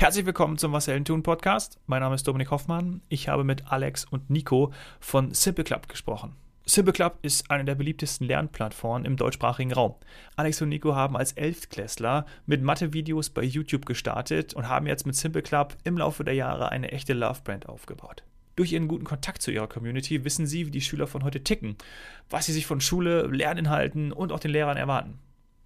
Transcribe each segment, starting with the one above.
Herzlich willkommen zum Was Helden tun Podcast. Mein Name ist Dominik Hoffmann. Ich habe mit Alex und Nico von Simple Club gesprochen. Simple Club ist eine der beliebtesten Lernplattformen im deutschsprachigen Raum. Alex und Nico haben als Elftklässler mit Mathe-Videos bei YouTube gestartet und haben jetzt mit Simple Club im Laufe der Jahre eine echte Love-Brand aufgebaut. Durch ihren guten Kontakt zu ihrer Community wissen sie, wie die Schüler von heute ticken, was sie sich von Schule, Lerninhalten und auch den Lehrern erwarten.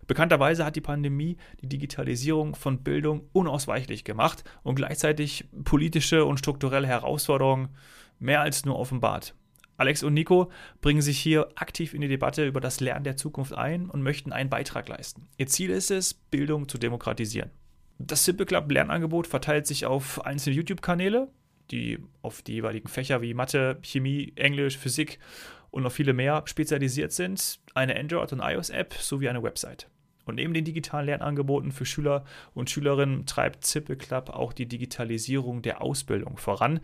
Bekannterweise hat die Pandemie die Digitalisierung von Bildung unausweichlich gemacht und gleichzeitig politische und strukturelle Herausforderungen mehr als nur offenbart. Alex und Nico bringen sich hier aktiv in die Debatte über das Lernen der Zukunft ein und möchten einen Beitrag leisten. Ihr Ziel ist es, Bildung zu demokratisieren. Das Simple Club Lernangebot verteilt sich auf einzelne YouTube-Kanäle, die auf die jeweiligen Fächer wie Mathe, Chemie, Englisch, Physik und noch viele mehr spezialisiert sind, eine Android- und iOS-App sowie eine Website. Und neben den digitalen Lernangeboten für Schüler und Schülerinnen treibt Zippe Club auch die Digitalisierung der Ausbildung voran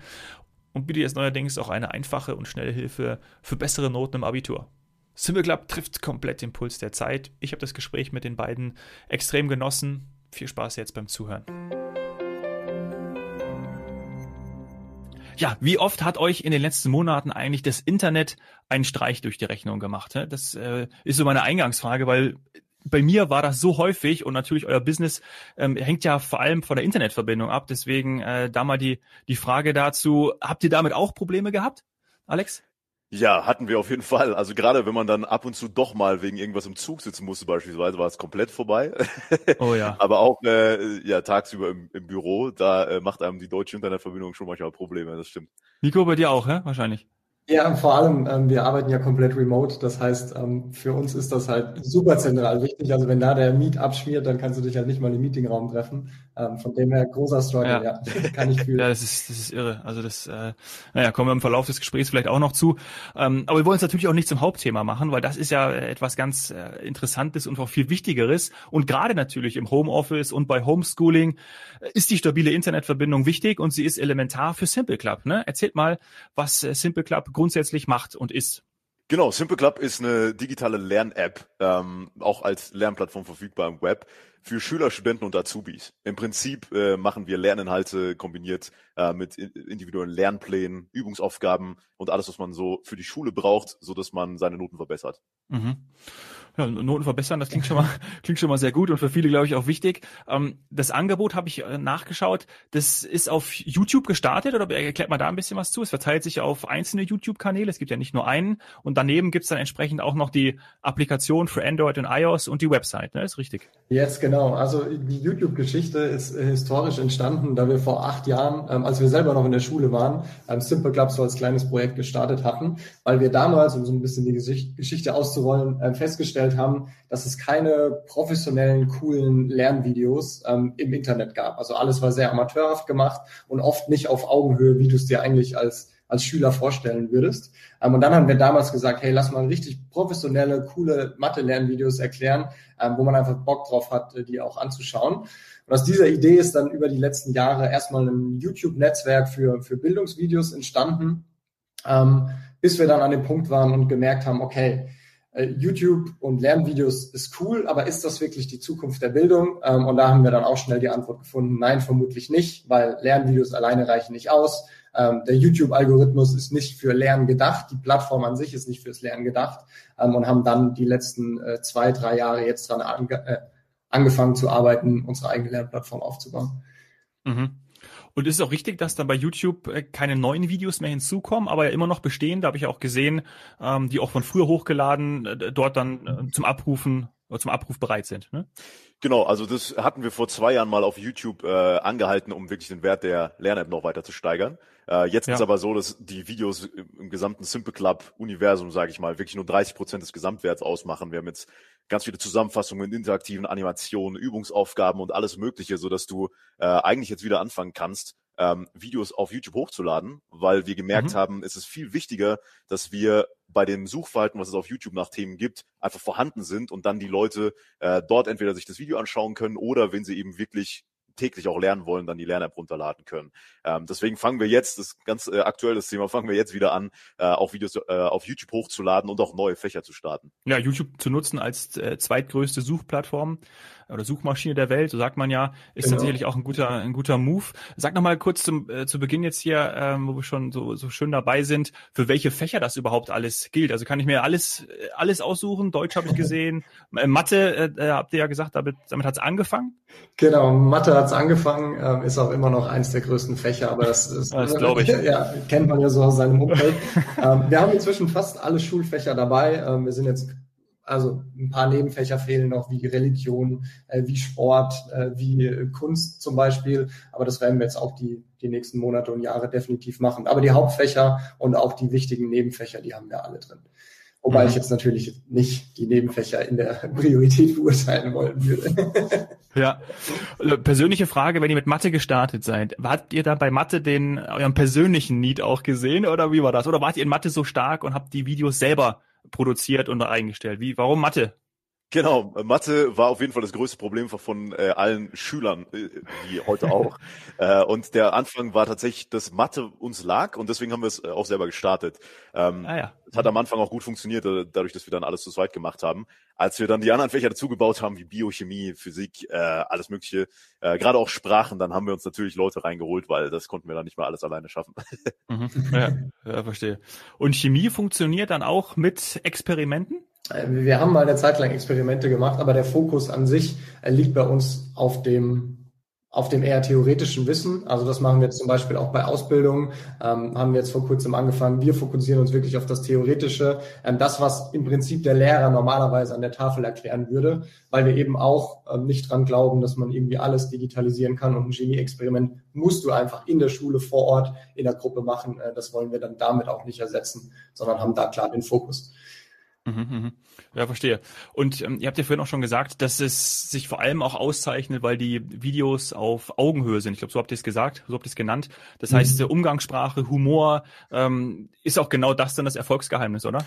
und bietet jetzt neuerdings auch eine einfache und schnelle Hilfe für bessere Noten im Abitur. Simple Club trifft komplett den Puls der Zeit. Ich habe das Gespräch mit den beiden extrem genossen. Viel Spaß jetzt beim Zuhören. Ja, wie oft hat euch in den letzten Monaten eigentlich das Internet einen Streich durch die Rechnung gemacht? Das äh, ist so meine Eingangsfrage, weil bei mir war das so häufig und natürlich euer Business ähm, hängt ja vor allem von der Internetverbindung ab. Deswegen äh, da mal die, die Frage dazu, habt ihr damit auch Probleme gehabt, Alex? Ja, hatten wir auf jeden Fall. Also gerade wenn man dann ab und zu doch mal wegen irgendwas im Zug sitzen musste beispielsweise, war es komplett vorbei. Oh ja. Aber auch äh, ja tagsüber im, im Büro, da äh, macht einem die deutsche Internetverbindung schon manchmal Probleme, das stimmt. Nico, bei dir auch, hä? wahrscheinlich. Ja, vor allem, ähm, wir arbeiten ja komplett remote. Das heißt, ähm, für uns ist das halt super zentral wichtig. Also wenn da der Meet abschmiert, dann kannst du dich halt nicht mal im Meetingraum treffen. Ähm, von dem her großer Struggle, ja, ja kann ich fühlen. ja, das ist, das ist irre. Also das, äh, naja, kommen wir im Verlauf des Gesprächs vielleicht auch noch zu. Ähm, aber wir wollen es natürlich auch nicht zum Hauptthema machen, weil das ist ja etwas ganz äh, Interessantes und auch viel Wichtigeres. Und gerade natürlich im Homeoffice und bei Homeschooling äh, ist die stabile Internetverbindung wichtig und sie ist elementar für Simple Club. Ne? Erzählt mal, was äh, Simple Club grundsätzlich macht und ist. Genau, Simple Club ist eine digitale Lern-App, ähm, auch als Lernplattform verfügbar im Web für Schüler, Studenten und Azubis. Im Prinzip äh, machen wir Lerninhalte kombiniert äh, mit individuellen Lernplänen, Übungsaufgaben und alles, was man so für die Schule braucht, so dass man seine Noten verbessert. Mhm ja, Noten verbessern, das klingt schon mal, klingt schon mal sehr gut und für viele, glaube ich, auch wichtig. Ähm, das Angebot habe ich äh, nachgeschaut, das ist auf YouTube gestartet oder erklärt mal da ein bisschen was zu? Es verteilt sich auf einzelne YouTube-Kanäle, es gibt ja nicht nur einen und daneben gibt es dann entsprechend auch noch die Applikation für Android und iOS und die Website, ne? Ist richtig? Yes, genau. Also die YouTube-Geschichte ist äh, historisch entstanden, da wir vor acht Jahren, ähm, als wir selber noch in der Schule waren, ähm, Simple Club so als kleines Projekt gestartet hatten, weil wir damals, um so ein bisschen die Geschichte auszurollen, äh, festgestellt festgestellt haben, dass es keine professionellen, coolen Lernvideos ähm, im Internet gab. Also alles war sehr amateurhaft gemacht und oft nicht auf Augenhöhe, wie du es dir eigentlich als als Schüler vorstellen würdest. Ähm, und dann haben wir damals gesagt, hey, lass mal richtig professionelle, coole Mathe-Lernvideos erklären, ähm, wo man einfach Bock drauf hat, äh, die auch anzuschauen. Und aus dieser Idee ist dann über die letzten Jahre erstmal ein YouTube-Netzwerk für, für Bildungsvideos entstanden, ähm, bis wir dann an dem Punkt waren und gemerkt haben, okay, äh, YouTube und Lernvideos ist cool, aber ist das wirklich die Zukunft der Bildung? Ähm, und da haben wir dann auch schnell die Antwort gefunden, nein, vermutlich nicht, weil Lernvideos alleine reichen nicht aus. Ähm, der YouTube-Algorithmus ist nicht für Lernen gedacht, die Plattform an sich ist nicht fürs Lernen gedacht ähm, und haben dann die letzten äh, zwei, drei Jahre jetzt dran ange äh, angefangen zu arbeiten, unsere eigene Lernplattform aufzubauen. Mhm. Und ist es auch richtig, dass dann bei YouTube äh, keine neuen Videos mehr hinzukommen, aber ja immer noch bestehen, da habe ich auch gesehen, ähm, die auch von früher hochgeladen, äh, dort dann äh, zum Abrufen zum Abruf bereit sind. Ne? Genau, also das hatten wir vor zwei Jahren mal auf YouTube äh, angehalten, um wirklich den Wert der Lern-App noch weiter zu steigern. Äh, jetzt ja. ist aber so, dass die Videos im gesamten Simple Club Universum, sage ich mal, wirklich nur 30 Prozent des Gesamtwerts ausmachen. Wir haben jetzt ganz viele Zusammenfassungen, interaktiven Animationen, Übungsaufgaben und alles Mögliche, so dass du äh, eigentlich jetzt wieder anfangen kannst, ähm, Videos auf YouTube hochzuladen, weil wir gemerkt mhm. haben, es ist viel wichtiger, dass wir bei dem Suchverhalten, was es auf YouTube nach Themen gibt, einfach vorhanden sind und dann die Leute äh, dort entweder sich das Video anschauen können oder wenn sie eben wirklich täglich auch lernen wollen, dann die Lern-App runterladen können. Ähm, deswegen fangen wir jetzt, das ganz äh, aktuelles Thema, fangen wir jetzt wieder an, äh, auch Videos äh, auf YouTube hochzuladen und auch neue Fächer zu starten. Ja, YouTube zu nutzen als äh, zweitgrößte Suchplattform oder Suchmaschine der Welt, so sagt man ja, ist genau. dann sicherlich auch ein guter, ein guter Move. Sag noch mal kurz zum, äh, zu Beginn jetzt hier, ähm, wo wir schon so, so schön dabei sind, für welche Fächer das überhaupt alles gilt. Also kann ich mir alles, äh, alles aussuchen. Deutsch habe ich gesehen, äh, Mathe äh, äh, habt ihr ja gesagt, damit, damit hat es angefangen. Genau, Mathe hat es angefangen, ähm, ist auch immer noch eins der größten Fächer, aber das ist, das glaube ich. ja, kennt man ja so aus seinem Umfeld. ähm, wir haben inzwischen fast alle Schulfächer dabei. Ähm, wir sind jetzt also ein paar Nebenfächer fehlen noch, wie Religion, äh, wie Sport, äh, wie Kunst zum Beispiel. Aber das werden wir jetzt auch die, die nächsten Monate und Jahre definitiv machen. Aber die Hauptfächer und auch die wichtigen Nebenfächer, die haben wir alle drin. Wobei mhm. ich jetzt natürlich nicht die Nebenfächer in der Priorität beurteilen wollen würde. ja. Persönliche Frage, wenn ihr mit Mathe gestartet seid, wart ihr da bei Mathe den euren persönlichen Need auch gesehen oder wie war das? Oder wart ihr in Mathe so stark und habt die Videos selber produziert und eingestellt. Wie, warum Mathe? Genau, Mathe war auf jeden Fall das größte Problem von äh, allen Schülern, äh, wie heute auch. äh, und der Anfang war tatsächlich, dass Mathe uns lag und deswegen haben wir es äh, auch selber gestartet. Ähm, ah, ja. Es hat am Anfang auch gut funktioniert, äh, dadurch, dass wir dann alles zu zweit gemacht haben. Als wir dann die anderen Fächer dazugebaut haben, wie Biochemie, Physik, äh, alles Mögliche, äh, gerade auch Sprachen, dann haben wir uns natürlich Leute reingeholt, weil das konnten wir dann nicht mehr alles alleine schaffen. mhm, ja, ja, verstehe. Und Chemie funktioniert dann auch mit Experimenten? Äh, wir haben mal eine Zeit lang Experimente gemacht, aber der Fokus an sich äh, liegt bei uns auf dem auf dem eher theoretischen Wissen. Also das machen wir jetzt zum Beispiel auch bei Ausbildungen. Ähm, haben wir jetzt vor kurzem angefangen. Wir fokussieren uns wirklich auf das Theoretische, ähm, das, was im Prinzip der Lehrer normalerweise an der Tafel erklären würde, weil wir eben auch ähm, nicht dran glauben, dass man irgendwie alles digitalisieren kann. Und ein Genie-Experiment musst du einfach in der Schule vor Ort in der Gruppe machen. Äh, das wollen wir dann damit auch nicht ersetzen, sondern haben da klar den Fokus. Mhm, mhm. Ja, verstehe. Und ähm, ihr habt ja vorhin auch schon gesagt, dass es sich vor allem auch auszeichnet, weil die Videos auf Augenhöhe sind. Ich glaube, so habt ihr es gesagt, so habt ihr es genannt. Das mhm. heißt, Umgangssprache, Humor ähm, ist auch genau das dann das Erfolgsgeheimnis, oder?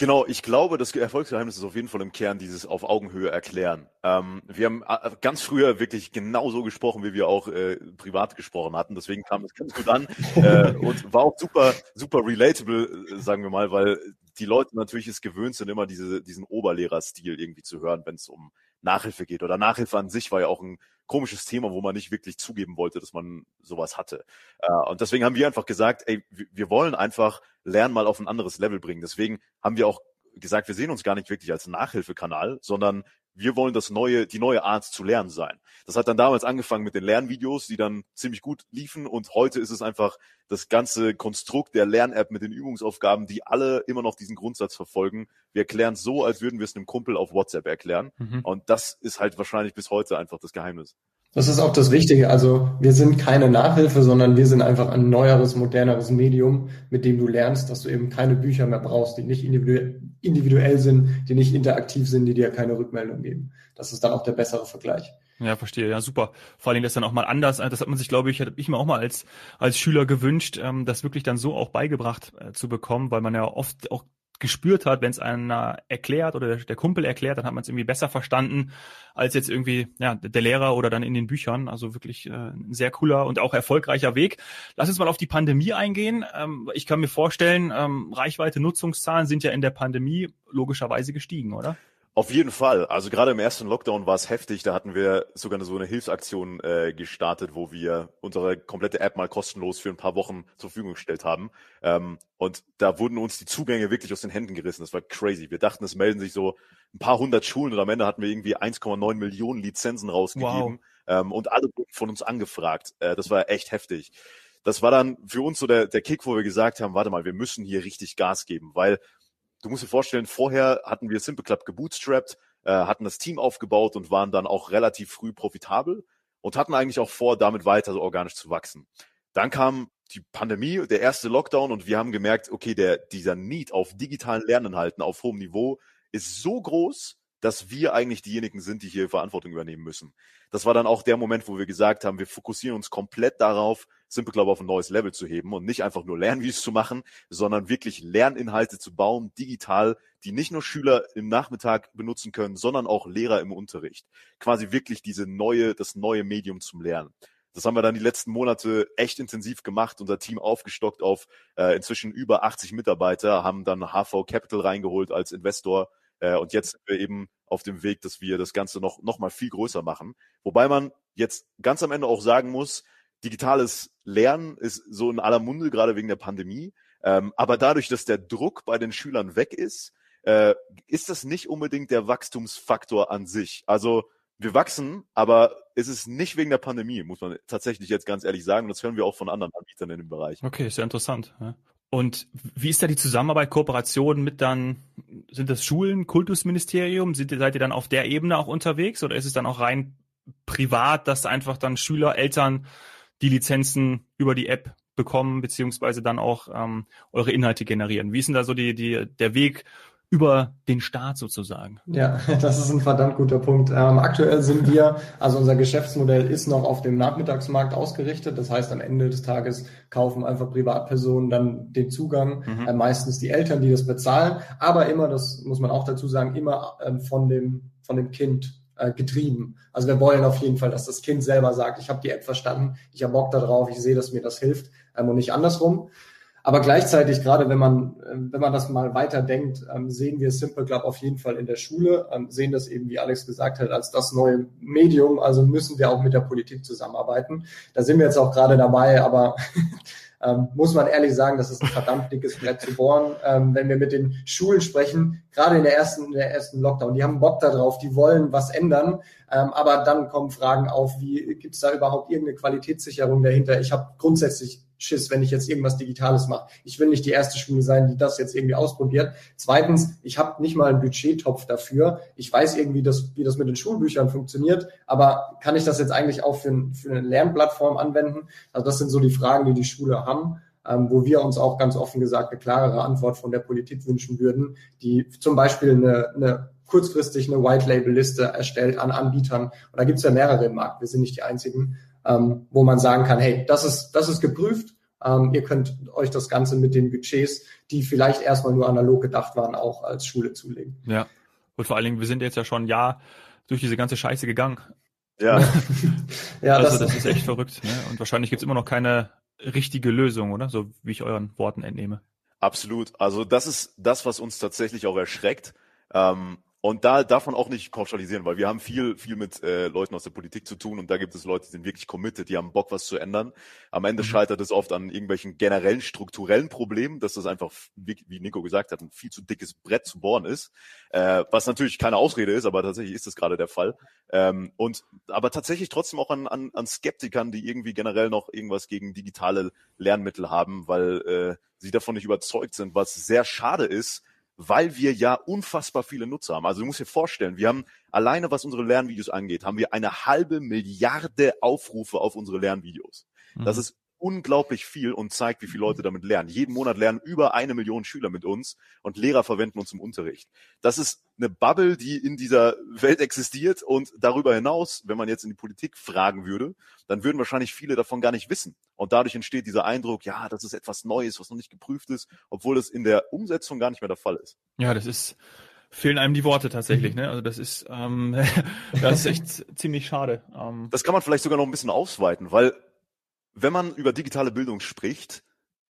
Genau, ich glaube, das Erfolgsgeheimnis ist auf jeden Fall im Kern dieses auf Augenhöhe erklären. Ähm, wir haben äh, ganz früher wirklich genau so gesprochen, wie wir auch äh, privat gesprochen hatten. Deswegen kam es ganz gut an äh, und war auch super, super relatable, äh, sagen wir mal, weil die Leute natürlich es gewöhnt sind, immer diese, diesen Oberlehrerstil irgendwie zu hören, wenn es um Nachhilfe geht. Oder Nachhilfe an sich war ja auch ein komisches Thema, wo man nicht wirklich zugeben wollte, dass man sowas hatte. Äh, und deswegen haben wir einfach gesagt, ey, wir wollen einfach Lernen mal auf ein anderes Level bringen. Deswegen haben wir auch gesagt, wir sehen uns gar nicht wirklich als Nachhilfekanal, sondern wir wollen das neue, die neue Art zu lernen sein. Das hat dann damals angefangen mit den Lernvideos, die dann ziemlich gut liefen und heute ist es einfach das ganze Konstrukt der Lern-App mit den Übungsaufgaben, die alle immer noch diesen Grundsatz verfolgen. Wir erklären es so, als würden wir es einem Kumpel auf WhatsApp erklären. Mhm. Und das ist halt wahrscheinlich bis heute einfach das Geheimnis. Das ist auch das Wichtige. Also wir sind keine Nachhilfe, sondern wir sind einfach ein neueres, moderneres Medium, mit dem du lernst, dass du eben keine Bücher mehr brauchst, die nicht individuell sind, die nicht interaktiv sind, die dir keine Rückmeldung geben. Das ist dann auch der bessere Vergleich. Ja, verstehe. Ja, super. Vor allem das dann auch mal anders. Das hat man sich, glaube ich, hätte ich mir auch mal als als Schüler gewünscht, ähm, das wirklich dann so auch beigebracht äh, zu bekommen, weil man ja oft auch gespürt hat, wenn es einer erklärt oder der, Kumpel erklärt, dann hat man es irgendwie besser verstanden als jetzt irgendwie ja der Lehrer oder dann in den Büchern. Also wirklich äh, ein sehr cooler und auch erfolgreicher Weg. Lass uns mal auf die Pandemie eingehen. Ähm, ich kann mir vorstellen, ähm, Reichweite, Nutzungszahlen sind ja in der Pandemie logischerweise gestiegen, oder? Auf jeden Fall. Also gerade im ersten Lockdown war es heftig. Da hatten wir sogar so eine Hilfsaktion äh, gestartet, wo wir unsere komplette App mal kostenlos für ein paar Wochen zur Verfügung gestellt haben. Ähm, und da wurden uns die Zugänge wirklich aus den Händen gerissen. Das war crazy. Wir dachten, es melden sich so ein paar hundert Schulen und am Ende hatten wir irgendwie 1,9 Millionen Lizenzen rausgegeben. Wow. Ähm, und alle wurden von uns angefragt. Äh, das war echt heftig. Das war dann für uns so der, der Kick, wo wir gesagt haben, warte mal, wir müssen hier richtig Gas geben, weil du musst dir vorstellen, vorher hatten wir Simple Club gebootstrapped, äh, hatten das Team aufgebaut und waren dann auch relativ früh profitabel und hatten eigentlich auch vor, damit weiter so organisch zu wachsen. Dann kam die Pandemie, der erste Lockdown und wir haben gemerkt, okay, der, dieser Need auf digitalen Lerninhalten auf hohem Niveau ist so groß, dass wir eigentlich diejenigen sind, die hier Verantwortung übernehmen müssen. Das war dann auch der Moment, wo wir gesagt haben, wir fokussieren uns komplett darauf, Simple Club auf ein neues Level zu heben und nicht einfach nur Lernvideos zu machen, sondern wirklich Lerninhalte zu bauen, digital, die nicht nur Schüler im Nachmittag benutzen können, sondern auch Lehrer im Unterricht. Quasi wirklich diese neue, das neue Medium zum Lernen. Das haben wir dann die letzten Monate echt intensiv gemacht, unser Team aufgestockt auf äh, inzwischen über 80 Mitarbeiter, haben dann HV Capital reingeholt als Investor äh, und jetzt sind wir eben auf dem Weg, dass wir das Ganze noch, noch mal viel größer machen. Wobei man jetzt ganz am Ende auch sagen muss, digitales Lernen ist so in aller Munde, gerade wegen der Pandemie. Ähm, aber dadurch, dass der Druck bei den Schülern weg ist, äh, ist das nicht unbedingt der Wachstumsfaktor an sich. Also wir wachsen, aber es ist nicht wegen der Pandemie, muss man tatsächlich jetzt ganz ehrlich sagen. Und das hören wir auch von anderen Anbietern in dem Bereich. Okay, sehr interessant. Und wie ist da die Zusammenarbeit, Kooperation mit dann, sind das Schulen, Kultusministerium? Sind, seid ihr dann auf der Ebene auch unterwegs oder ist es dann auch rein privat, dass einfach dann Schüler, Eltern die Lizenzen über die App bekommen, beziehungsweise dann auch ähm, eure Inhalte generieren? Wie ist denn da so die, die, der Weg über den Staat sozusagen. Ja, das ist ein verdammt guter Punkt. Ähm, aktuell sind wir, also unser Geschäftsmodell ist noch auf dem Nachmittagsmarkt ausgerichtet. Das heißt, am Ende des Tages kaufen einfach Privatpersonen dann den Zugang, mhm. äh, meistens die Eltern, die das bezahlen, aber immer, das muss man auch dazu sagen, immer ähm, von dem, von dem Kind äh, getrieben. Also wir wollen auf jeden Fall, dass das Kind selber sagt, ich habe die App verstanden, ich habe Bock darauf, ich sehe, dass mir das hilft ähm, und nicht andersrum. Aber gleichzeitig, gerade wenn man, ähm, wenn man das mal weiter denkt, ähm, sehen wir Simple Club auf jeden Fall in der Schule, ähm, sehen das eben, wie Alex gesagt hat, als das neue Medium. Also müssen wir auch mit der Politik zusammenarbeiten. Da sind wir jetzt auch gerade dabei, aber muss man ehrlich sagen, das ist ein verdammt dickes Brett zu bohren. Wenn wir mit den Schulen sprechen, gerade in der ersten, in der ersten Lockdown, die haben Bock darauf, die wollen was ändern, ähm, aber dann kommen Fragen auf, wie gibt es da überhaupt irgendeine Qualitätssicherung dahinter? Ich habe grundsätzlich Schiss, wenn ich jetzt irgendwas Digitales mache. Ich will nicht die erste Schule sein, die das jetzt irgendwie ausprobiert. Zweitens, ich habe nicht mal einen Budgettopf dafür. Ich weiß irgendwie, dass, wie das mit den Schulbüchern funktioniert, aber kann ich das jetzt eigentlich auch für, für eine Lernplattform anwenden? Also das sind so die Fragen, die die Schule haben. Ähm, wo wir uns auch ganz offen gesagt eine klarere Antwort von der Politik wünschen würden, die zum Beispiel eine, eine kurzfristig eine White-Label-Liste erstellt an Anbietern. Und da gibt es ja mehrere im Markt. Wir sind nicht die einzigen, ähm, wo man sagen kann, hey, das ist, das ist geprüft. Ähm, ihr könnt euch das Ganze mit den Budgets, die vielleicht erstmal nur analog gedacht waren, auch als Schule zulegen. Ja. Und vor allen Dingen, wir sind jetzt ja schon ein Jahr durch diese ganze Scheiße gegangen. Ja. ja also das, das ist echt verrückt. Ne? Und wahrscheinlich gibt's immer noch keine richtige Lösung, oder? So wie ich euren Worten entnehme. Absolut. Also das ist das, was uns tatsächlich auch erschreckt. Ähm, und da darf man auch nicht pauschalisieren, weil wir haben viel, viel mit äh, Leuten aus der Politik zu tun und da gibt es Leute, die sind wirklich committed, die haben Bock, was zu ändern. Am Ende mhm. scheitert es oft an irgendwelchen generellen strukturellen Problemen, dass das einfach, wie, wie Nico gesagt hat, ein viel zu dickes Brett zu bohren ist. Äh, was natürlich keine Ausrede ist, aber tatsächlich ist das gerade der Fall. Ähm, und aber tatsächlich trotzdem auch an, an, an Skeptikern, die irgendwie generell noch irgendwas gegen digitale Lernmittel haben, weil äh, sie davon nicht überzeugt sind, was sehr schade ist, weil wir ja unfassbar viele Nutzer haben. Also du musst dir vorstellen, wir haben alleine, was unsere Lernvideos angeht, haben wir eine halbe Milliarde Aufrufe auf unsere Lernvideos. Mhm. Das ist unglaublich viel und zeigt, wie viele Leute damit lernen. Jeden Monat lernen über eine Million Schüler mit uns und Lehrer verwenden uns im Unterricht. Das ist eine Bubble, die in dieser Welt existiert und darüber hinaus, wenn man jetzt in die Politik fragen würde, dann würden wahrscheinlich viele davon gar nicht wissen. Und dadurch entsteht dieser Eindruck, ja, das ist etwas Neues, was noch nicht geprüft ist, obwohl es in der Umsetzung gar nicht mehr der Fall ist. Ja, das ist, fehlen einem die Worte tatsächlich. Ne? Also das ist, ähm, das ist echt ziemlich schade. Ähm, das kann man vielleicht sogar noch ein bisschen ausweiten, weil wenn man über digitale Bildung spricht,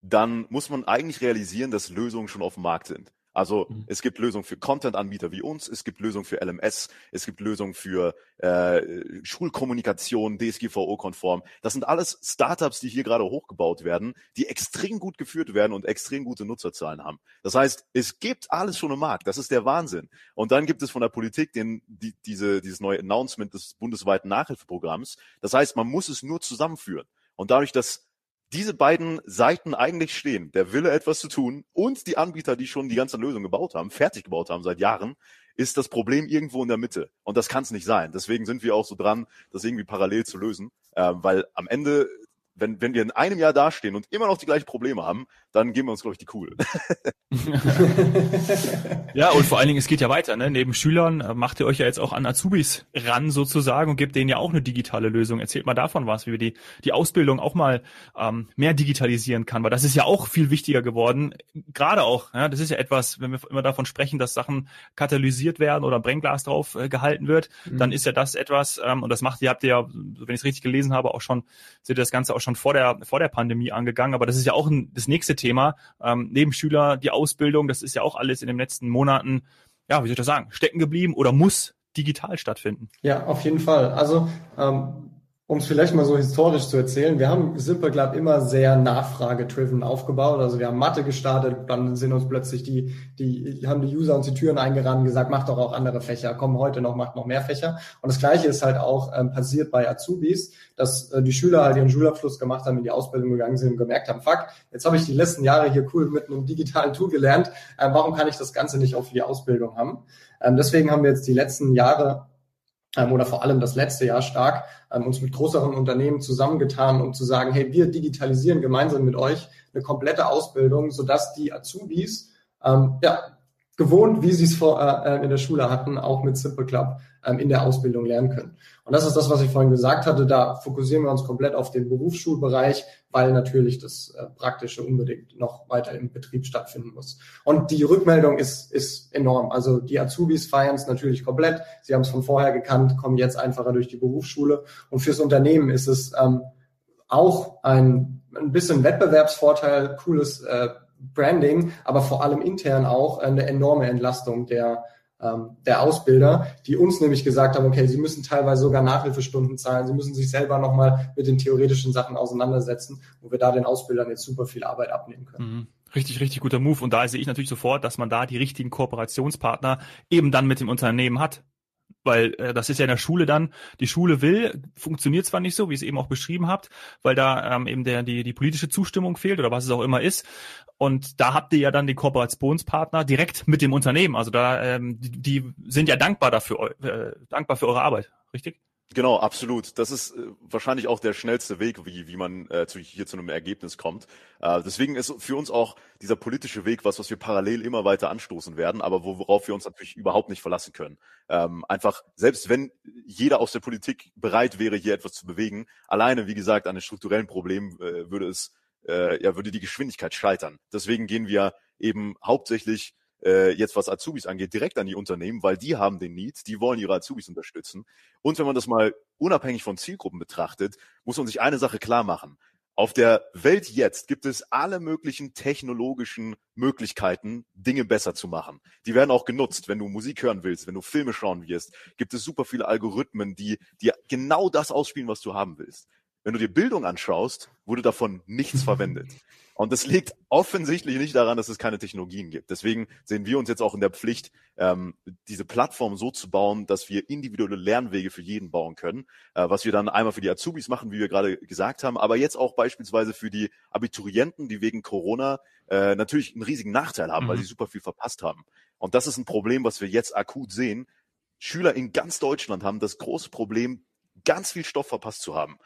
dann muss man eigentlich realisieren, dass Lösungen schon auf dem Markt sind. Also mhm. es gibt Lösungen für Content-Anbieter wie uns, es gibt Lösungen für LMS, es gibt Lösungen für äh, Schulkommunikation, DSGVO-konform. Das sind alles Startups, die hier gerade hochgebaut werden, die extrem gut geführt werden und extrem gute Nutzerzahlen haben. Das heißt, es gibt alles schon im Markt. Das ist der Wahnsinn. Und dann gibt es von der Politik den, die, diese, dieses neue Announcement des bundesweiten Nachhilfeprogramms. Das heißt, man muss es nur zusammenführen. Und dadurch, dass diese beiden Seiten eigentlich stehen, der Wille etwas zu tun und die Anbieter, die schon die ganze Lösung gebaut haben, fertig gebaut haben seit Jahren, ist das Problem irgendwo in der Mitte. Und das kann es nicht sein. Deswegen sind wir auch so dran, das irgendwie parallel zu lösen, äh, weil am Ende, wenn, wenn wir in einem Jahr dastehen und immer noch die gleichen Probleme haben, dann geben wir uns, glaube ich, die cool. ja, und vor allen Dingen, es geht ja weiter. Ne? Neben Schülern äh, macht ihr euch ja jetzt auch an Azubis ran sozusagen und gebt denen ja auch eine digitale Lösung. Erzählt mal davon was, wie wir die, die Ausbildung auch mal ähm, mehr digitalisieren kann, weil das ist ja auch viel wichtiger geworden. Gerade auch, ja, das ist ja etwas, wenn wir immer davon sprechen, dass Sachen katalysiert werden oder Brennglas drauf äh, gehalten wird, mhm. dann ist ja das etwas, ähm, und das macht ihr, habt ihr ja, wenn ich es richtig gelesen habe, auch schon, seht ihr das Ganze auch schon vor der, vor der Pandemie angegangen. Aber das ist ja auch ein, das nächste Thema. Ähm, neben Schüler, die Ausbildung, das ist ja auch alles in den letzten Monaten, ja, wie soll ich das sagen, stecken geblieben oder muss digital stattfinden. Ja, auf jeden Fall. Also ähm, um es vielleicht mal so historisch zu erzählen, wir haben Simple Club immer sehr nachfrage-driven aufgebaut. Also wir haben Mathe gestartet, dann sind uns plötzlich die, die, haben die User uns die Türen eingerannt, gesagt, macht doch auch andere Fächer, komm heute noch, macht noch mehr Fächer. Und das Gleiche ist halt auch ähm, passiert bei Azubis, dass äh, die Schüler halt ihren Schulabschluss gemacht haben, in die Ausbildung gegangen sind und gemerkt haben, fuck, jetzt habe ich die letzten Jahre hier cool mit einem digitalen Tool gelernt, äh, warum kann ich das Ganze nicht auch für die Ausbildung haben? Ähm, deswegen haben wir jetzt die letzten Jahre oder vor allem das letzte Jahr stark ähm, uns mit größeren Unternehmen zusammengetan, um zu sagen, hey, wir digitalisieren gemeinsam mit euch eine komplette Ausbildung, sodass die Azubis ähm, ja, gewohnt, wie sie es vor, äh, in der Schule hatten, auch mit Simple Club ähm, in der Ausbildung lernen können. Und das ist das, was ich vorhin gesagt hatte. Da fokussieren wir uns komplett auf den Berufsschulbereich, weil natürlich das äh, Praktische unbedingt noch weiter im Betrieb stattfinden muss. Und die Rückmeldung ist, ist enorm. Also die Azubis feiern es natürlich komplett. Sie haben es von vorher gekannt, kommen jetzt einfacher durch die Berufsschule. Und fürs Unternehmen ist es ähm, auch ein, ein bisschen Wettbewerbsvorteil, cooles äh, Branding, aber vor allem intern auch eine enorme Entlastung der, ähm, der Ausbilder, die uns nämlich gesagt haben, okay, sie müssen teilweise sogar Nachhilfestunden zahlen, sie müssen sich selber nochmal mit den theoretischen Sachen auseinandersetzen, wo wir da den Ausbildern jetzt super viel Arbeit abnehmen können. Mhm. Richtig, richtig guter Move. Und da sehe ich natürlich sofort, dass man da die richtigen Kooperationspartner eben dann mit dem Unternehmen hat weil äh, das ist ja in der Schule dann, die Schule will, funktioniert zwar nicht so, wie ihr es eben auch beschrieben habt, weil da ähm, eben der, die, die politische Zustimmung fehlt oder was es auch immer ist. Und da habt ihr ja dann den Kooperationspartner direkt mit dem Unternehmen. Also da, ähm, die, die sind ja dankbar dafür, äh, dankbar für eure Arbeit, richtig? Genau, absolut. Das ist äh, wahrscheinlich auch der schnellste Weg, wie, wie man äh, zu, hier zu einem Ergebnis kommt. Äh, deswegen ist für uns auch dieser politische Weg was, was wir parallel immer weiter anstoßen werden, aber wo, worauf wir uns natürlich überhaupt nicht verlassen können. Ähm, einfach, selbst wenn jeder aus der Politik bereit wäre, hier etwas zu bewegen, alleine, wie gesagt, an den strukturellen Problemen äh, würde es, äh, ja, würde die Geschwindigkeit scheitern. Deswegen gehen wir eben hauptsächlich äh, jetzt was Azubis angeht, direkt an die Unternehmen, weil die haben den Need, die wollen ihre Azubis unterstützen. Und wenn man das mal unabhängig von Zielgruppen betrachtet, muss man sich eine Sache klar machen. Auf der Welt jetzt gibt es alle möglichen technologischen Möglichkeiten, Dinge besser zu machen. Die werden auch genutzt. Wenn du Musik hören willst, wenn du Filme schauen wirst, gibt es super viele Algorithmen, die dir genau das ausspielen, was du haben willst. Wenn du dir Bildung anschaust, wurde davon nichts verwendet. Und das liegt offensichtlich nicht daran, dass es keine Technologien gibt. Deswegen sehen wir uns jetzt auch in der Pflicht, ähm, diese Plattform so zu bauen, dass wir individuelle Lernwege für jeden bauen können, äh, was wir dann einmal für die Azubis machen, wie wir gerade gesagt haben, aber jetzt auch beispielsweise für die Abiturienten, die wegen Corona äh, natürlich einen riesigen Nachteil haben, mhm. weil sie super viel verpasst haben. Und das ist ein Problem, was wir jetzt akut sehen. Schüler in ganz Deutschland haben das große Problem, ganz viel Stoff verpasst zu haben.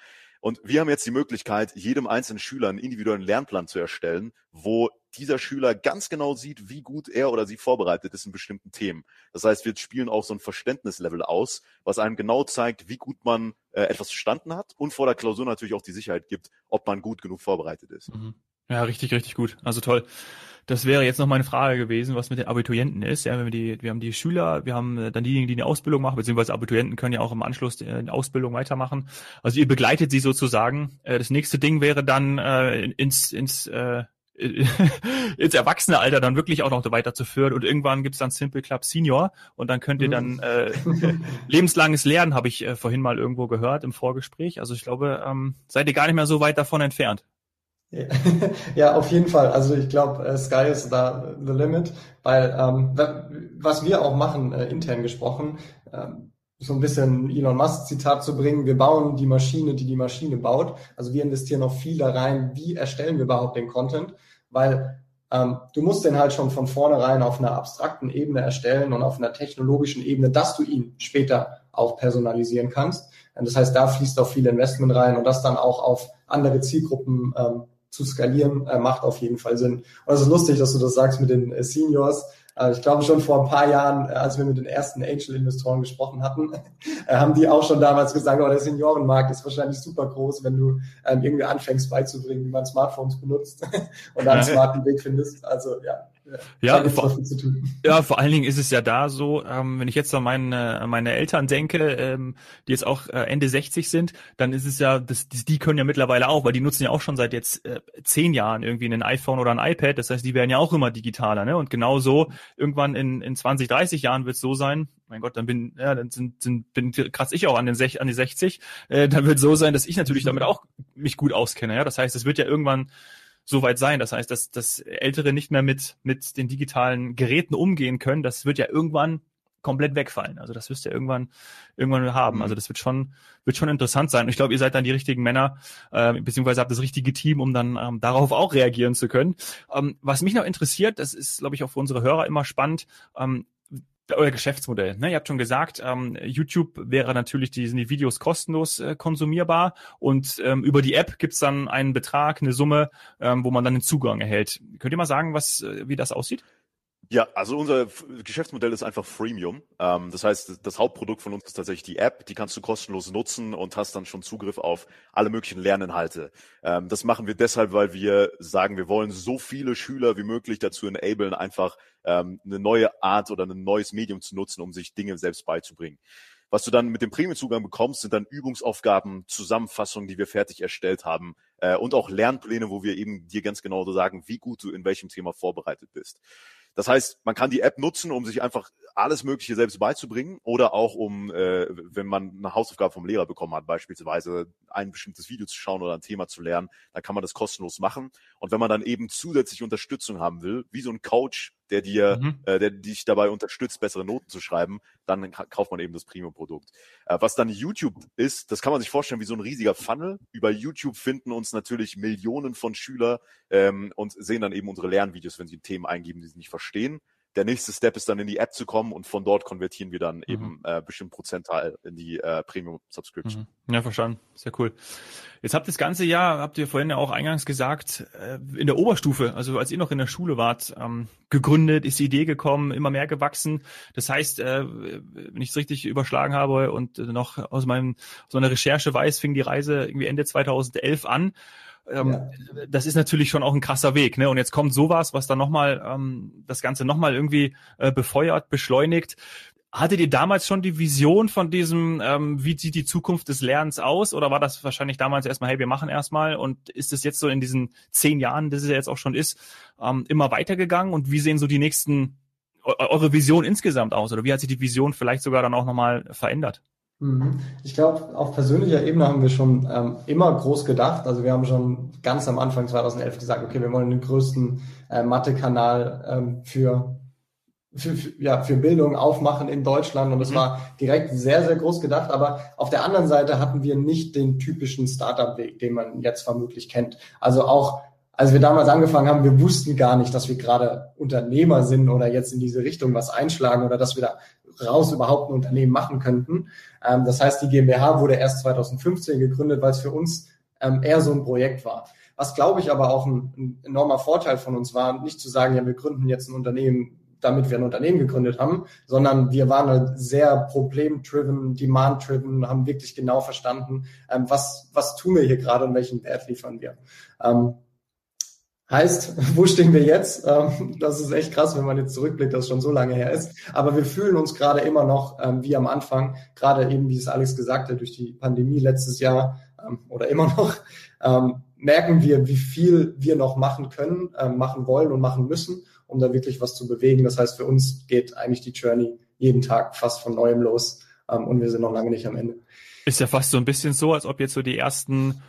Und wir haben jetzt die Möglichkeit, jedem einzelnen Schüler einen individuellen Lernplan zu erstellen, wo dieser Schüler ganz genau sieht, wie gut er oder sie vorbereitet ist in bestimmten Themen. Das heißt, wir spielen auch so ein Verständnislevel aus, was einem genau zeigt, wie gut man äh, etwas verstanden hat und vor der Klausur natürlich auch die Sicherheit gibt, ob man gut genug vorbereitet ist. Mhm. Ja, richtig, richtig gut. Also toll. Das wäre jetzt noch meine Frage gewesen, was mit den Abiturienten ist. Ja, wir, die, wir haben die Schüler, wir haben äh, dann diejenigen, die eine Ausbildung machen, beziehungsweise Abiturienten können ja auch im Anschluss eine Ausbildung weitermachen. Also ihr begleitet sie sozusagen. Äh, das nächste Ding wäre dann äh, ins, ins äh, ins Erwachsenealter dann wirklich auch noch weiterzuführen und irgendwann gibt's dann Simple Club Senior und dann könnt ihr dann mhm. äh, lebenslanges Lernen, habe ich äh, vorhin mal irgendwo gehört im Vorgespräch. Also ich glaube, ähm, seid ihr gar nicht mehr so weit davon entfernt. Ja, auf jeden Fall. Also ich glaube, äh, Sky is the, the limit, weil ähm, was wir auch machen, äh, intern gesprochen, ähm, so ein bisschen Elon Musk Zitat zu bringen, wir bauen die Maschine, die die Maschine baut. Also wir investieren auch viel da rein, wie erstellen wir überhaupt den Content, weil ähm, du musst den halt schon von vornherein auf einer abstrakten Ebene erstellen und auf einer technologischen Ebene, dass du ihn später auch personalisieren kannst. Das heißt, da fließt auch viel Investment rein und das dann auch auf andere Zielgruppen ähm, zu skalieren, äh, macht auf jeden Fall Sinn. Und es ist lustig, dass du das sagst mit den äh, Seniors. Äh, ich glaube schon vor ein paar Jahren, äh, als wir mit den ersten Angel-Investoren gesprochen hatten, äh, haben die auch schon damals gesagt, oh, der Seniorenmarkt ist wahrscheinlich super groß, wenn du ähm, irgendwie anfängst beizubringen, wie man Smartphones benutzt und dann einen smarten Weg findest. Also ja, ja, vor, ja, vor allen Dingen ist es ja da so, ähm, wenn ich jetzt an meine, meine Eltern denke, ähm, die jetzt auch äh, Ende 60 sind, dann ist es ja, das, das, die können ja mittlerweile auch, weil die nutzen ja auch schon seit jetzt äh, zehn Jahren irgendwie ein iPhone oder ein iPad. Das heißt, die werden ja auch immer digitaler, ne? Und genauso irgendwann in, in 20, 30 Jahren wird es so sein, mein Gott, dann bin, ja, dann sind, sind, bin kratz ich auch an den Sech, an die 60. Äh, dann wird so sein, dass ich natürlich damit auch mich gut auskenne. Ja, das heißt, es wird ja irgendwann so weit sein. Das heißt, dass, dass Ältere nicht mehr mit, mit den digitalen Geräten umgehen können, das wird ja irgendwann komplett wegfallen. Also das wirst ihr irgendwann irgendwann haben. Mhm. Also das wird schon wird schon interessant sein. Und ich glaube, ihr seid dann die richtigen Männer äh, beziehungsweise habt das richtige Team, um dann ähm, darauf auch reagieren zu können. Ähm, was mich noch interessiert, das ist glaube ich auch für unsere Hörer immer spannend. Ähm, euer Geschäftsmodell. Ne? Ihr habt schon gesagt, ähm, YouTube wäre natürlich die, sind die Videos kostenlos äh, konsumierbar und ähm, über die App gibt's dann einen Betrag, eine Summe, ähm, wo man dann den Zugang erhält. Könnt ihr mal sagen, was, äh, wie das aussieht? Ja, also unser Geschäftsmodell ist einfach Freemium. Ähm, das heißt, das Hauptprodukt von uns ist tatsächlich die App. Die kannst du kostenlos nutzen und hast dann schon Zugriff auf alle möglichen Lerninhalte. Ähm, das machen wir deshalb, weil wir sagen, wir wollen so viele Schüler wie möglich dazu enablen, einfach ähm, eine neue Art oder ein neues Medium zu nutzen, um sich Dinge selbst beizubringen. Was du dann mit dem Premium-Zugang bekommst, sind dann Übungsaufgaben, Zusammenfassungen, die wir fertig erstellt haben äh, und auch Lernpläne, wo wir eben dir ganz genau sagen, wie gut du in welchem Thema vorbereitet bist. Das heißt, man kann die App nutzen, um sich einfach alles Mögliche selbst beizubringen oder auch um, äh, wenn man eine Hausaufgabe vom Lehrer bekommen hat, beispielsweise ein bestimmtes Video zu schauen oder ein Thema zu lernen, dann kann man das kostenlos machen. Und wenn man dann eben zusätzlich Unterstützung haben will, wie so ein Coach, der dir, mhm. äh, der dich dabei unterstützt, bessere Noten zu schreiben, dann kauft man eben das Premium-Produkt. Äh, was dann YouTube ist, das kann man sich vorstellen wie so ein riesiger Funnel. Über YouTube finden uns natürlich Millionen von Schüler ähm, und sehen dann eben unsere Lernvideos, wenn sie Themen eingeben, die sie nicht verstehen der nächste Step ist dann in die App zu kommen und von dort konvertieren wir dann mhm. eben äh, bestimmt Prozentteil in die äh, Premium Subscription. Mhm. Ja, verstanden. Sehr cool. Jetzt habt ihr das ganze Jahr, habt ihr vorhin ja auch eingangs gesagt, äh, in der Oberstufe, also als ihr noch in der Schule wart, ähm, gegründet, ist die Idee gekommen, immer mehr gewachsen. Das heißt, äh, wenn ich es richtig überschlagen habe und noch aus meinem so einer Recherche weiß, fing die Reise irgendwie Ende 2011 an. Ähm, ja. Das ist natürlich schon auch ein krasser Weg. Ne? Und jetzt kommt sowas, was dann nochmal ähm, das Ganze nochmal irgendwie äh, befeuert, beschleunigt. Hattet ihr damals schon die Vision von diesem, ähm, wie sieht die Zukunft des Lernens aus? Oder war das wahrscheinlich damals erstmal, hey, wir machen erstmal und ist es jetzt so in diesen zehn Jahren, das es ja jetzt auch schon ist, ähm, immer weitergegangen? Und wie sehen so die nächsten, eure Vision insgesamt aus? Oder wie hat sich die Vision vielleicht sogar dann auch nochmal verändert? Mhm. Ich glaube, auf persönlicher Ebene haben wir schon ähm, immer groß gedacht. Also wir haben schon ganz am Anfang 2011 gesagt, okay, wir wollen den größten äh, Mathe-Kanal ähm, für, für, für, ja, für Bildung aufmachen in Deutschland. Und das mhm. war direkt sehr, sehr groß gedacht. Aber auf der anderen Seite hatten wir nicht den typischen Startup-Weg, den man jetzt vermutlich kennt. Also auch als wir damals angefangen haben, wir wussten gar nicht, dass wir gerade Unternehmer sind oder jetzt in diese Richtung was einschlagen oder dass wir da raus überhaupt ein Unternehmen machen könnten. Ähm, das heißt, die GmbH wurde erst 2015 gegründet, weil es für uns ähm, eher so ein Projekt war. Was glaube ich aber auch ein, ein, enormer Vorteil von uns war, nicht zu sagen, ja, wir gründen jetzt ein Unternehmen, damit wir ein Unternehmen gegründet haben, sondern wir waren halt sehr problem-driven, demand-driven, haben wirklich genau verstanden, ähm, was, was tun wir hier gerade und welchen Wert liefern wir. Ähm, Heißt, wo stehen wir jetzt? Ähm, das ist echt krass, wenn man jetzt zurückblickt, dass es schon so lange her ist. Aber wir fühlen uns gerade immer noch ähm, wie am Anfang, gerade eben, wie es Alex gesagt hat, durch die Pandemie letztes Jahr ähm, oder immer noch, merken wir, wie viel wir noch machen können, machen wollen und machen müssen, um da wirklich was zu bewegen. Das heißt, für uns geht eigentlich die Journey jeden Tag fast von neuem los und wir sind noch lange nicht am Ende. Ist ja fast so ein bisschen so, als ob jetzt so die ersten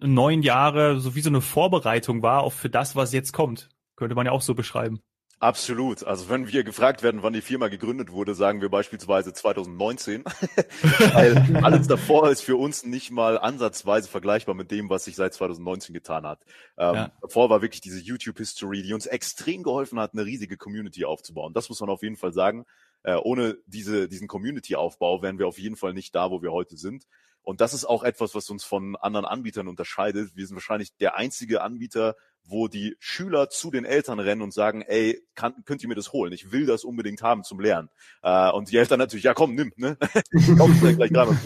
neun Jahre so wie so eine Vorbereitung war auch für das, was jetzt kommt. Könnte man ja auch so beschreiben. Absolut. Also wenn wir gefragt werden, wann die Firma gegründet wurde, sagen wir beispielsweise 2019. Weil alles davor ist für uns nicht mal ansatzweise vergleichbar mit dem, was sich seit 2019 getan hat. Ähm, ja. Davor war wirklich diese YouTube-History, die uns extrem geholfen hat, eine riesige Community aufzubauen. Das muss man auf jeden Fall sagen. Äh, ohne diese, diesen Community-Aufbau wären wir auf jeden Fall nicht da, wo wir heute sind. Und das ist auch etwas, was uns von anderen Anbietern unterscheidet. Wir sind wahrscheinlich der einzige Anbieter, wo die Schüler zu den Eltern rennen und sagen, ey, kann, könnt ihr mir das holen? Ich will das unbedingt haben zum Lernen. Äh, und die Eltern natürlich, ja komm, nimm, ne? komm, gleich dran.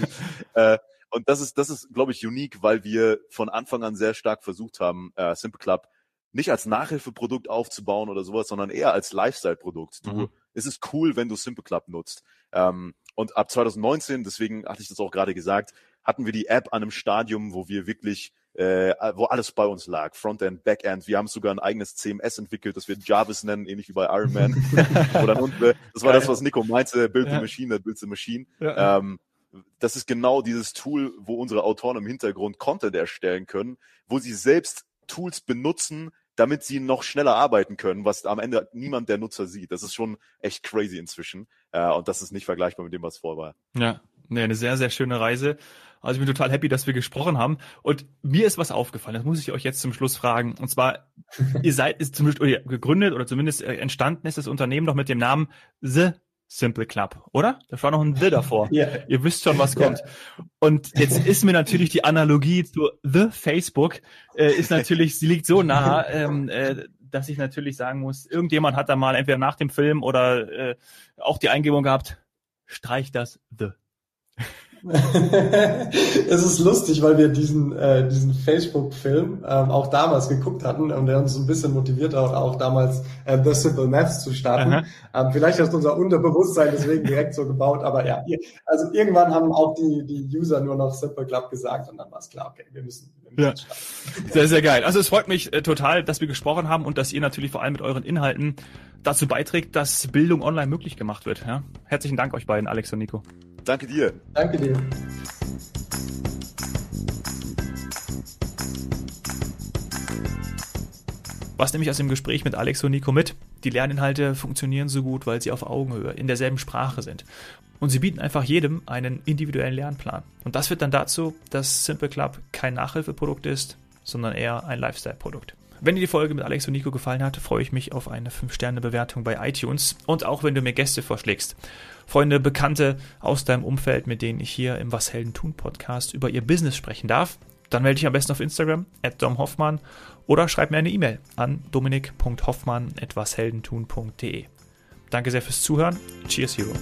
äh, und das ist, das ist, glaube ich, unique, weil wir von Anfang an sehr stark versucht haben, äh, Simple Club nicht als Nachhilfeprodukt aufzubauen oder sowas, sondern eher als Lifestyle-Produkt. Du, mhm. es ist cool, wenn du Simple Club nutzt. Ähm, und ab 2019, deswegen hatte ich das auch gerade gesagt, hatten wir die App an einem Stadium, wo wir wirklich, äh, wo alles bei uns lag. Frontend, Backend. Wir haben sogar ein eigenes CMS entwickelt, das wir Jarvis nennen, ähnlich wie bei Iron Man. Oder unsere, das war Geil. das, was Nico meinte, Build ja. the Machine, Build the Machine. Ja. Ähm, das ist genau dieses Tool, wo unsere Autoren im Hintergrund Content erstellen können, wo sie selbst Tools benutzen, damit sie noch schneller arbeiten können, was am Ende niemand der Nutzer sieht. Das ist schon echt crazy inzwischen. Äh, und das ist nicht vergleichbar mit dem, was vor war. Ja, nee, eine sehr, sehr schöne Reise. Also ich bin total happy, dass wir gesprochen haben. Und mir ist was aufgefallen, das muss ich euch jetzt zum Schluss fragen. Und zwar, ihr seid ist zumindest gegründet oder zumindest äh, entstanden ist das Unternehmen noch mit dem Namen The Simple Club, oder? Da war noch ein The davor. ja. Ihr wisst schon, was kommt. Ja. Und jetzt ist mir natürlich die Analogie zu The Facebook, äh, ist natürlich, sie liegt so nah, ähm, äh, dass ich natürlich sagen muss, irgendjemand hat da mal entweder nach dem Film oder äh, auch die Eingebung gehabt, streich das The. es ist lustig, weil wir diesen, äh, diesen Facebook-Film ähm, auch damals geguckt hatten und der uns ein bisschen motiviert hat, auch damals äh, The Simple Maths zu starten. Ähm, vielleicht ist unser Unterbewusstsein deswegen direkt so gebaut, aber ja, also irgendwann haben auch die, die User nur noch Simple Club gesagt und dann war es klar, okay, wir müssen, wir müssen ja. starten. Sehr, sehr geil. Also es freut mich äh, total, dass wir gesprochen haben und dass ihr natürlich vor allem mit euren Inhalten dazu beiträgt, dass Bildung online möglich gemacht wird. Ja? Herzlichen Dank euch beiden, Alex und Nico. Danke dir. Danke dir. Was nehme ich aus dem Gespräch mit Alex und Nico mit? Die Lerninhalte funktionieren so gut, weil sie auf Augenhöhe in derselben Sprache sind. Und sie bieten einfach jedem einen individuellen Lernplan. Und das führt dann dazu, dass Simple Club kein Nachhilfeprodukt ist, sondern eher ein Lifestyle-Produkt. Wenn dir die Folge mit Alex und Nico gefallen hat, freue ich mich auf eine 5-Sterne-Bewertung bei iTunes und auch wenn du mir Gäste vorschlägst. Freunde, Bekannte aus deinem Umfeld, mit denen ich hier im Was Helden tun Podcast über ihr Business sprechen darf, dann melde dich am besten auf Instagram, at domhoffmann, oder schreib mir eine E-Mail an dominik.hoffmann.washeldentun.de. Danke sehr fürs Zuhören. Cheers, Hero.